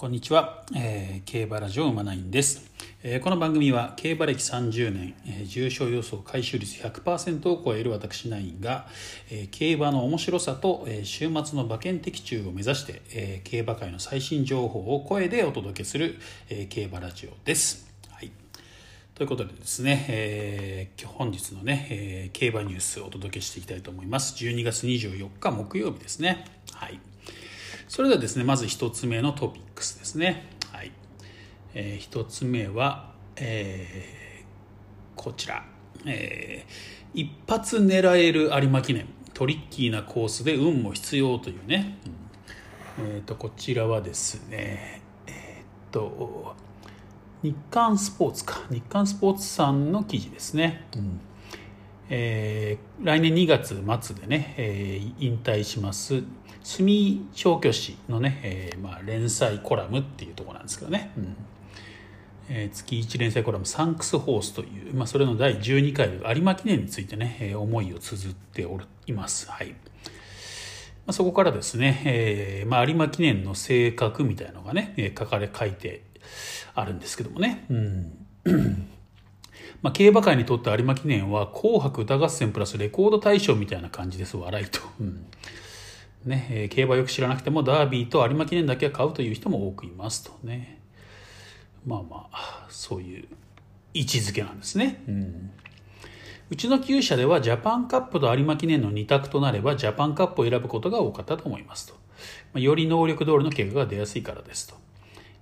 こんにちは、えー、競馬ラジオ馬ナインです、えー、この番組は競馬歴30年、えー、重賞予想回収率100%を超える私ナインが、えー、競馬の面白さと、えー、週末の馬券的中を目指して、えー、競馬界の最新情報を声でお届けする、えー、競馬ラジオです。はい、ということでですね、えー、本日のね、えー、競馬ニュースをお届けしていきたいと思います。12月24日木曜日ですね。はい。それではですねまず1つ目のトピックスですね、はい。えー、1つ目は、えー、こちら、えー、一発狙える有馬記念。トリッキーなコースで運も必要というね、うん、えーと、こちらはですねえっ、と日刊スポーツか。日刊スポーツさんの記事ですね、うん。えー、来年2月末でね、えー、引退します。住調教師のね、えーまあ、連載コラムっていうところなんですけどね、うん。えー、月1連載コラム「サンクスホース」という、まあ、それの第12回有馬記念についてね、え、思いを綴っておるいます。はい。まあ、そこからですね、えま、有馬記念の性格みたいのがね、書かれ書いてあるんですけどもね。うん。まあ、競馬界にとって有馬記念は「紅白歌合戦」プラスレコード大賞みたいな感じです笑いと。ねえー、競馬よく知らなくてもダービーと有馬記念だけは買うという人も多くいますとねまあまあそういう位置づけなんですね。うんうちの厩舎ではジャパンカップと有馬記念の2択となればジャパンカップを選ぶことが多かったと思いますとま。より能力通りの結果が出やすいからですと。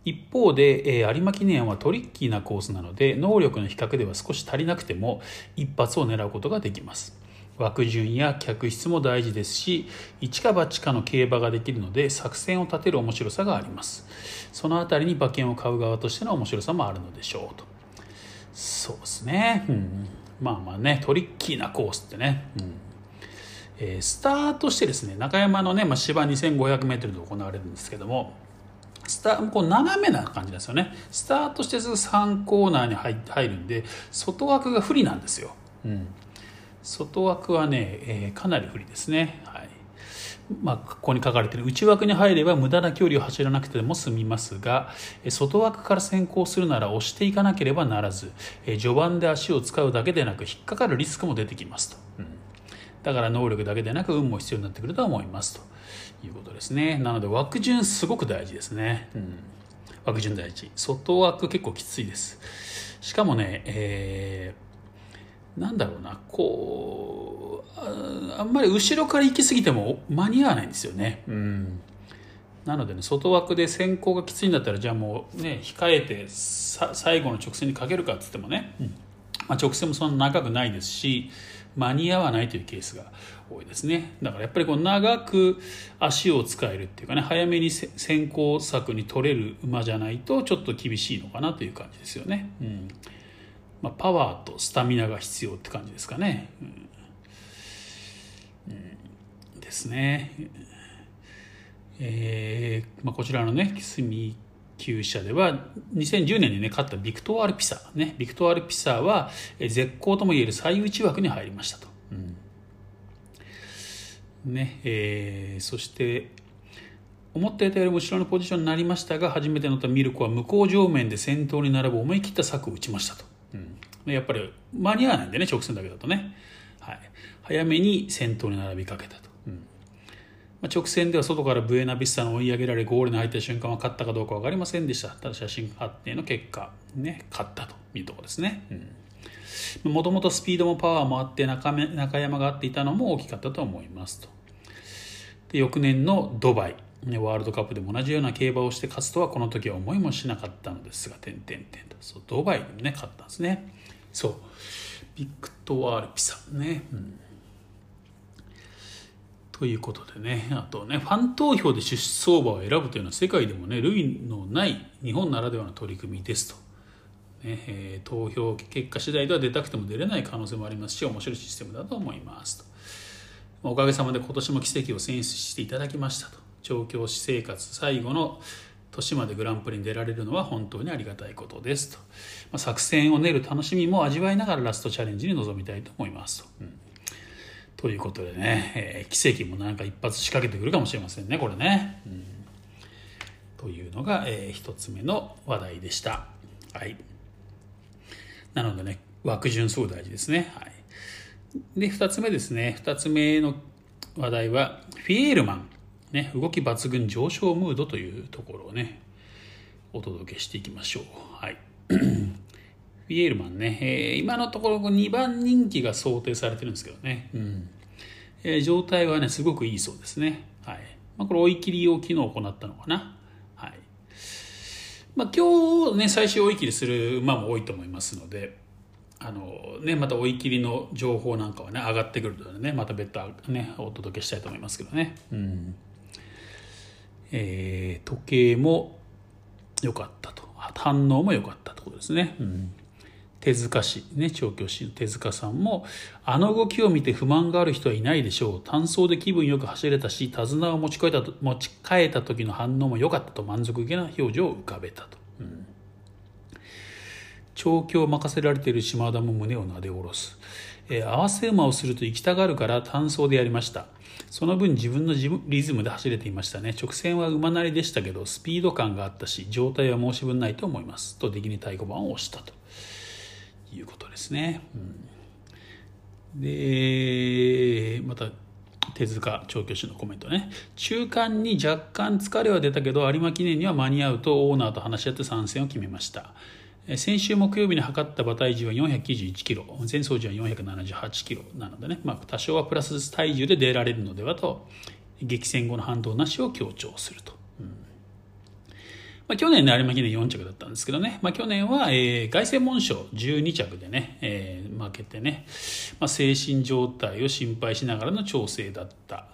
一方で、え、有馬記念はトリッキーなコースなので能力の比較では少し足りなくても一発を狙うことができます。枠順や客室も大事ですし一か八かの競馬ができるので作戦を立てる面白さがあります。その辺りに馬券を買う側としての面白さもあるのでしょうと。そうですね、うん、まあまあねトリッキーなコースってね、うん。えー、スタートしてですね中山のね、まあ、芝 2500m で行われるんですけどもスタこう斜めな感じですよね。スタートしてすぐ3コーナーに入入るんで外枠が不利なんですよ、うん、外枠はね、えー、かなり不利ですね。はい。まあ、ここに書かれている。内枠に入れば無駄な距離を走らなくても済みますが外枠から先行するなら押していかなければならず序盤で足を使うだけでなく引っかかるリスクも出てきますと、うん、だから能力だけでなく運も必要になってくると思いますということですね。なので枠順すごく大事ですね、うん、枠順大事。外枠結構きついです。しかもね、えー、なんだろうな。こうあんまり後ろから行き過ぎても間に合わないんですよね。うん。なのでね外枠で先行がきついんだったらじゃあもうね控えて最後の直線にかけるかっつってもね、うん。まあ、直線もそんな長くないですし間に合わないというケースが多いですね。だからやっぱりこう長く足を使えるっていうかね早めに先行策に取れる馬じゃないとちょっと厳しいのかなという感じですよね、うん。まあ、パワーとスタミナが必要って感じですかね、うん。うん、ですね。えーまあ、こちらのね住厩舎では2010年にね勝ったビクトワール・ピサねビクトワール・ピサは絶好ともいえる最内枠に入りましたと、うん、ねえー、そして思っていたよりも後ろのポジションになりましたが初めて乗ったミルコは向こう上面で先頭に並ぶ思い切った策を打ちましたと、うん、やっぱり間に合わないんでね直線だけだとね、はい、早めに先頭に並びかけたと。直線では外からブエナビスタの追い上げられゴールに入った瞬間は勝ったかどうか分かりませんでした。ただ写真判定の結果ね勝ったというところですね。もともとスピードもパワーもあって中中山が合っていたのも大きかったと思いますと。で翌年のドバイワールドカップでも同じような競馬をして勝つとはこの時は思いもしなかったのですが点々点と。そうドバイにね勝ったんですね。そう。ビクトワール・ピサね、うん。ということでね、あとね、ファン投票で出走馬を選ぶというのは世界でもね、類のない日本ならではの取り組みですと。ねえー、投票結果次第では出たくても出れない可能性もありますし、面白いシステムだと思いますと。おかげさまで今年も奇跡を選出していただきましたと。調教師生活最後の年までグランプリに出られるのは本当にありがたいことですと。まあ、作戦を練る楽しみも味わいながらラストチャレンジに臨みたいと思いますと。うんということでね、えー、奇跡もなんか一発仕掛けてくるかもしれませんね、これね。うん、というのが、えー、1つ目の話題でした。はい、なのでね枠順すごい大事ですね。はい、で2つ目ですね2つ目の話題はフィエールマン、ね、動き抜群上昇ムードというところをねお届けしていきましょう。はいフィエールマンね、えー、今のところ2番人気が想定されてるんですけどね、うん。えー、状態はねすごくいいそうですね。はい。まあ、これ追い切りを昨日行ったのかな。はい。まあ、今日ね最終追い切りする馬も多いと思いますのであのね、また追い切りの情報なんかはね上がってくるのでねまた別途ねお届けしたいと思いますけどね、うん。えー、時計も良かったと。反応も良かったということですね、うん、手塚氏ね調教師の手塚さんもあの動きを見て不満がある人はいないでしょう。単走で気分よく走れたし手綱を持ち替えた持ち替えた時の反応も良かったと満足げな表情を浮かべたと、うん。調教を任せられている島田も胸をなで下ろす、えー、合わせ馬をすると行きたがるから単走でやりました。その分自分のリズムで走れていましたね。直線は馬なりでしたけどスピード感があったし状態は申し分ないと思います。と出来に太鼓判を押したと。いうことですね、うん、でまた手塚調教師のコメントね。中間に若干疲れは出たけど有馬記念には間に合うとオーナーと話し合って参戦を決めました。先週木曜日に測った馬体重は491キロ。前走時は478キロなのでね、まあ、多少はプラス体重で出られるのではと激戦後の反動なしを強調すると、まあ、去年ね有馬記念4着だったんですけどね、まあ、去年は、えー、凱旋門賞12着でね、えー、負けてね、まあ、精神状態を心配しながらの調整だった。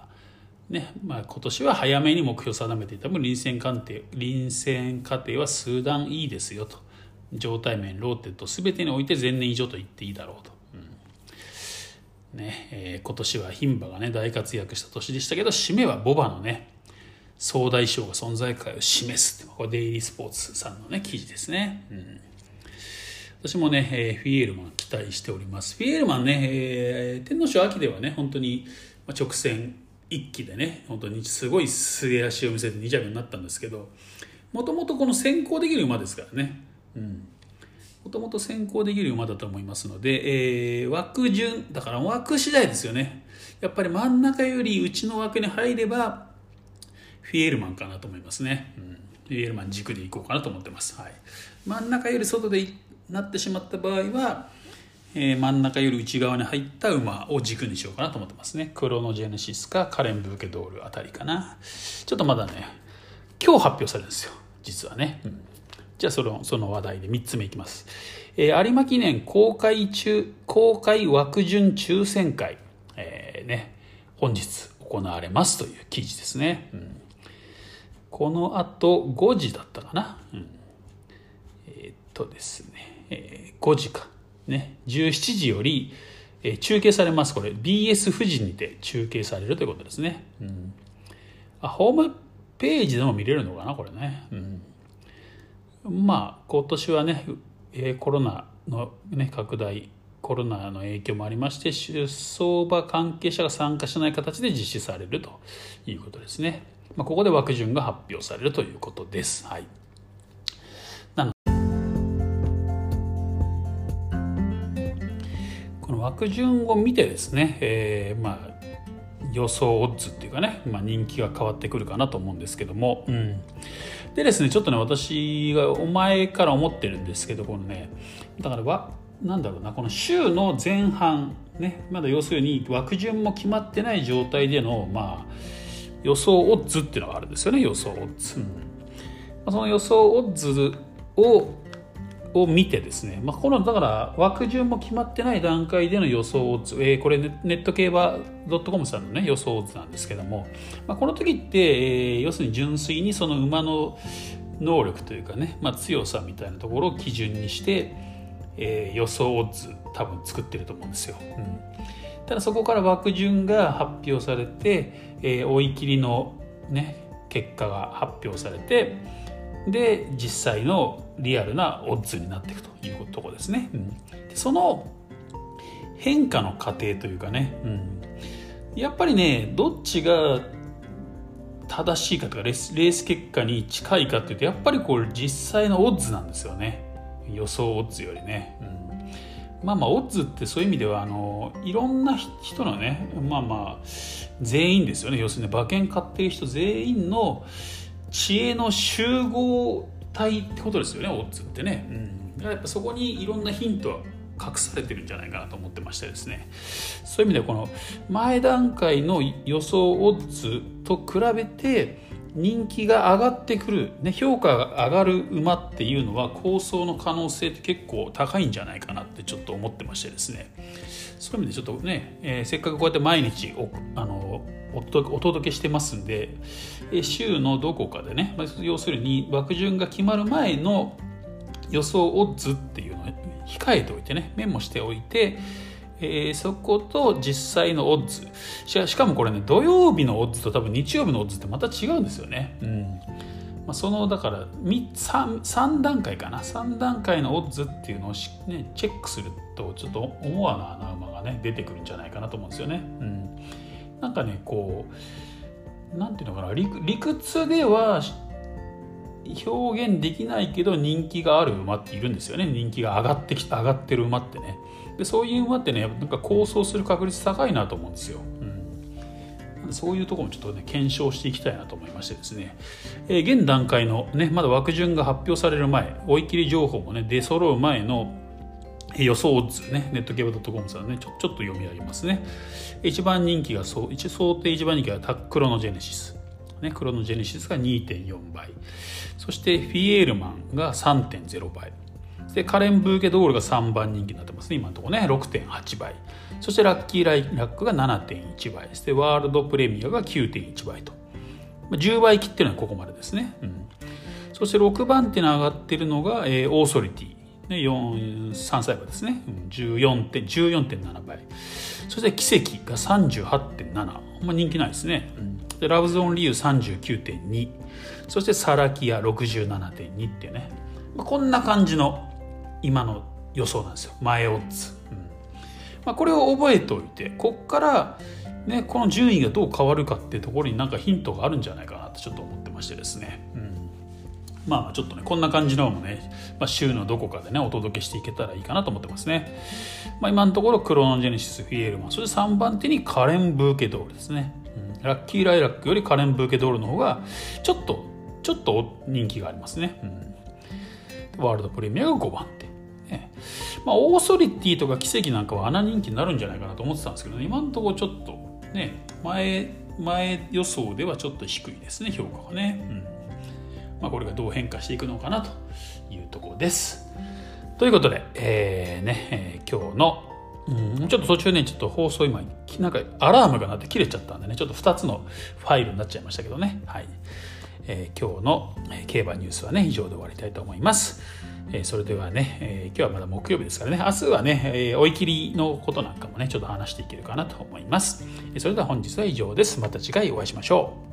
ね。まあ、今年は早めに目標を定めていた。分臨戦過程臨戦過程は数段いいですよと。状態面ローテ等全てにおいて前年以上と言っていいだろうと、うん。ね。えー、今年は牝馬がね大活躍した年でしたけど締めはボバのね総大将が存在感を示すってこれデイリースポーツさんのね記事ですね、うん、私もね、えー、フィエールマン期待しております。フィエールマンね、えー、天皇賞秋ではね本当に直線一気でね本当にすごい末足を見せて2着になったんですけどもともとこの先行できる馬ですからね。うん。もともと先行できる馬だと思いますので、えー、枠順だから枠次第ですよね。やっぱり真ん中より内の枠に入ればフィエルマンかなと思いますね、うん、フィエルマン軸でいこうかなと思ってます、はい、真ん中より外でなってしまった場合は、えー、真ん中より内側に入った馬を軸にしようかなと思ってますね。クロノジェネシスかカレン・ブーケドールあたりかな。ちょっとまだね今日発表されるんですよ。実はね、うん。じゃあそのその話題で3つ目いきます。えー、有馬記念公開中、公開枠順抽選会、えー、ね、本日行われますという記事ですね。うん、この後5時だったかな。うん、えー、っとですね、えー、5時か。ね、17時より、えー、中継されます。これ BS 富士にて中継されるということですね。うん、あホームページでも見れるのかな、これね。うんまあ今年はね、えコロナの、ね、拡大コロナの影響もありまして出走馬関係者が参加しない形で実施されるということですね、まあ、ここで枠順が発表されるということです。はいこの枠順を見てですね、えー、まあ予想オッズっていうかね、まあ、人気が変わってくるかなと思うんですけども、うん、でですねちょっとね私がお前から思ってるんですけどこのねだからわなんだろうなこの週の前半ねまだ要するに枠順も決まってない状態でのまあ予想オッズっていうのがあるんですよね予想オッズ、うん。その予想オッズをを見てですね、まあ、このだから枠順も決まってない段階での予想オッズ、えー、これネット競馬 .com さんのね予想オッズなんですけども、まあ、この時って、えー、要するに純粋にその馬の能力というかね、まあ、強さみたいなところを基準にして、えー、予想オッズ多分作ってると思うんですよ。うん、ただそこから枠順が発表されて、えー、追い切りのね結果が発表されてで実際のリアルなオッズになっていくというところですね。うん、その変化の過程というかね、うん、やっぱりねどっちが正しいかとかレースレース結果に近いかっていうとやっぱりこう実際のオッズなんですよね。予想オッズよりね、うん、まあまあオッズってそういう意味ではあのいろんな人のねまあまあ全員ですよね。要するに馬券買ってる人全員の知恵の集合体ってことですよねオッズってね、うん、だからやっぱそこにいろんなヒントは隠されてるんじゃないかなと思ってましてですね。そういう意味ではこの前段階の予想オッズと比べて人気が上がってくる、ね、評価が上がる馬っていうのは構想の可能性って結構高いんじゃないかなってちょっと思ってましてですね。そういう意味でちょっとね、えー、せっかくこうやって毎日おあのお届けしてますんで、えー、週のどこかでね、まあ、要するに枠順が決まる前の予想オッズっていうのを控えておいてねメモしておいてえー、そこと実際のオッズ。しかもこれね土曜日のオッズと多分日曜日のオッズってまた違うんですよね。うん。まあ、そのだから 3, 3段階かな。3段階のオッズっていうのをね、チェックするとちょっと思わぬ穴馬がね出てくるんじゃないかなと思うんですよね。うん、なんかねこうなんていうのかな理理屈では表現できないけど人気がある馬っているんですよね。人気が上がってきた上がってる馬ってね。でそういう馬ってねなんか構想する確率高いなと思うんですよ、そういうところもちょっとね検証していきたいなと思いましてですね、えー、現段階のねまだ枠順が発表される前追い切り情報もね出揃う前の予想オッズね、ネット競馬 .com さんねちょ、ちょっと読み上げますね。一番人気が、そう一想定一番人気がタクロノジェネシス。ね、クロノジェネシスが2.4倍。そしてフィエールマンが3.0倍。でカレン・ブーケドールが3番人気になってますね。今のところね。6.8倍。そしてラッキーライラックが7.1倍。でワールドプレミアが9.1倍と。10倍切ってるのはここまでですね、うん、そして6番手に上がってるのが、えー、オーソリティ、ね、3歳馬ですね、うん、14.7倍。そして奇跡が38.7まあ人気ないですね、うん、でラブゾーンリュー39.2そしてサラキア67.2っていうね、まあ、こんな感じの今の予想なんですよ。前オッズ、うん。まあ、これを覚えておいてこっから、ね、この順位がどう変わるかっていうところになんかヒントがあるんじゃないかなとちょっと思ってましてですね、うん、まあちょっとねこんな感じのもね、まあ、週のどこかでねお届けしていけたらいいかなと思ってますね、まあ、今のところクロノジェネシスフィエルマンそして3番手にカレン・ブーケドールですね、うん、ラッキーライラックよりカレン・ブーケドールの方がちょっとちょっと人気がありますね、うん、ワールドプレミアが5番手。ねまあ、オーソリティとか奇跡なんかは穴人気になるんじゃないかなと思ってたんですけど、ね、今のところちょっとね前前予想ではちょっと低いですね評価がね、うんまあ、これがどう変化していくのかなというところですということで、えーねえー、今日のうん、ちょっと途中ね、ちょっと放送今、なんかアラームが鳴って切れちゃったんでね、ちょっと2つのファイルになっちゃいましたけどね。はい。えー、今日の競馬ニュースはね、以上で終わりたいと思います。えそれではね、え今日はまだ木曜日ですからね、明日はね、え追い切りのことなんかもね、ちょっと話していけるかなと思います。それでは本日は以上です。また次回お会いしましょう。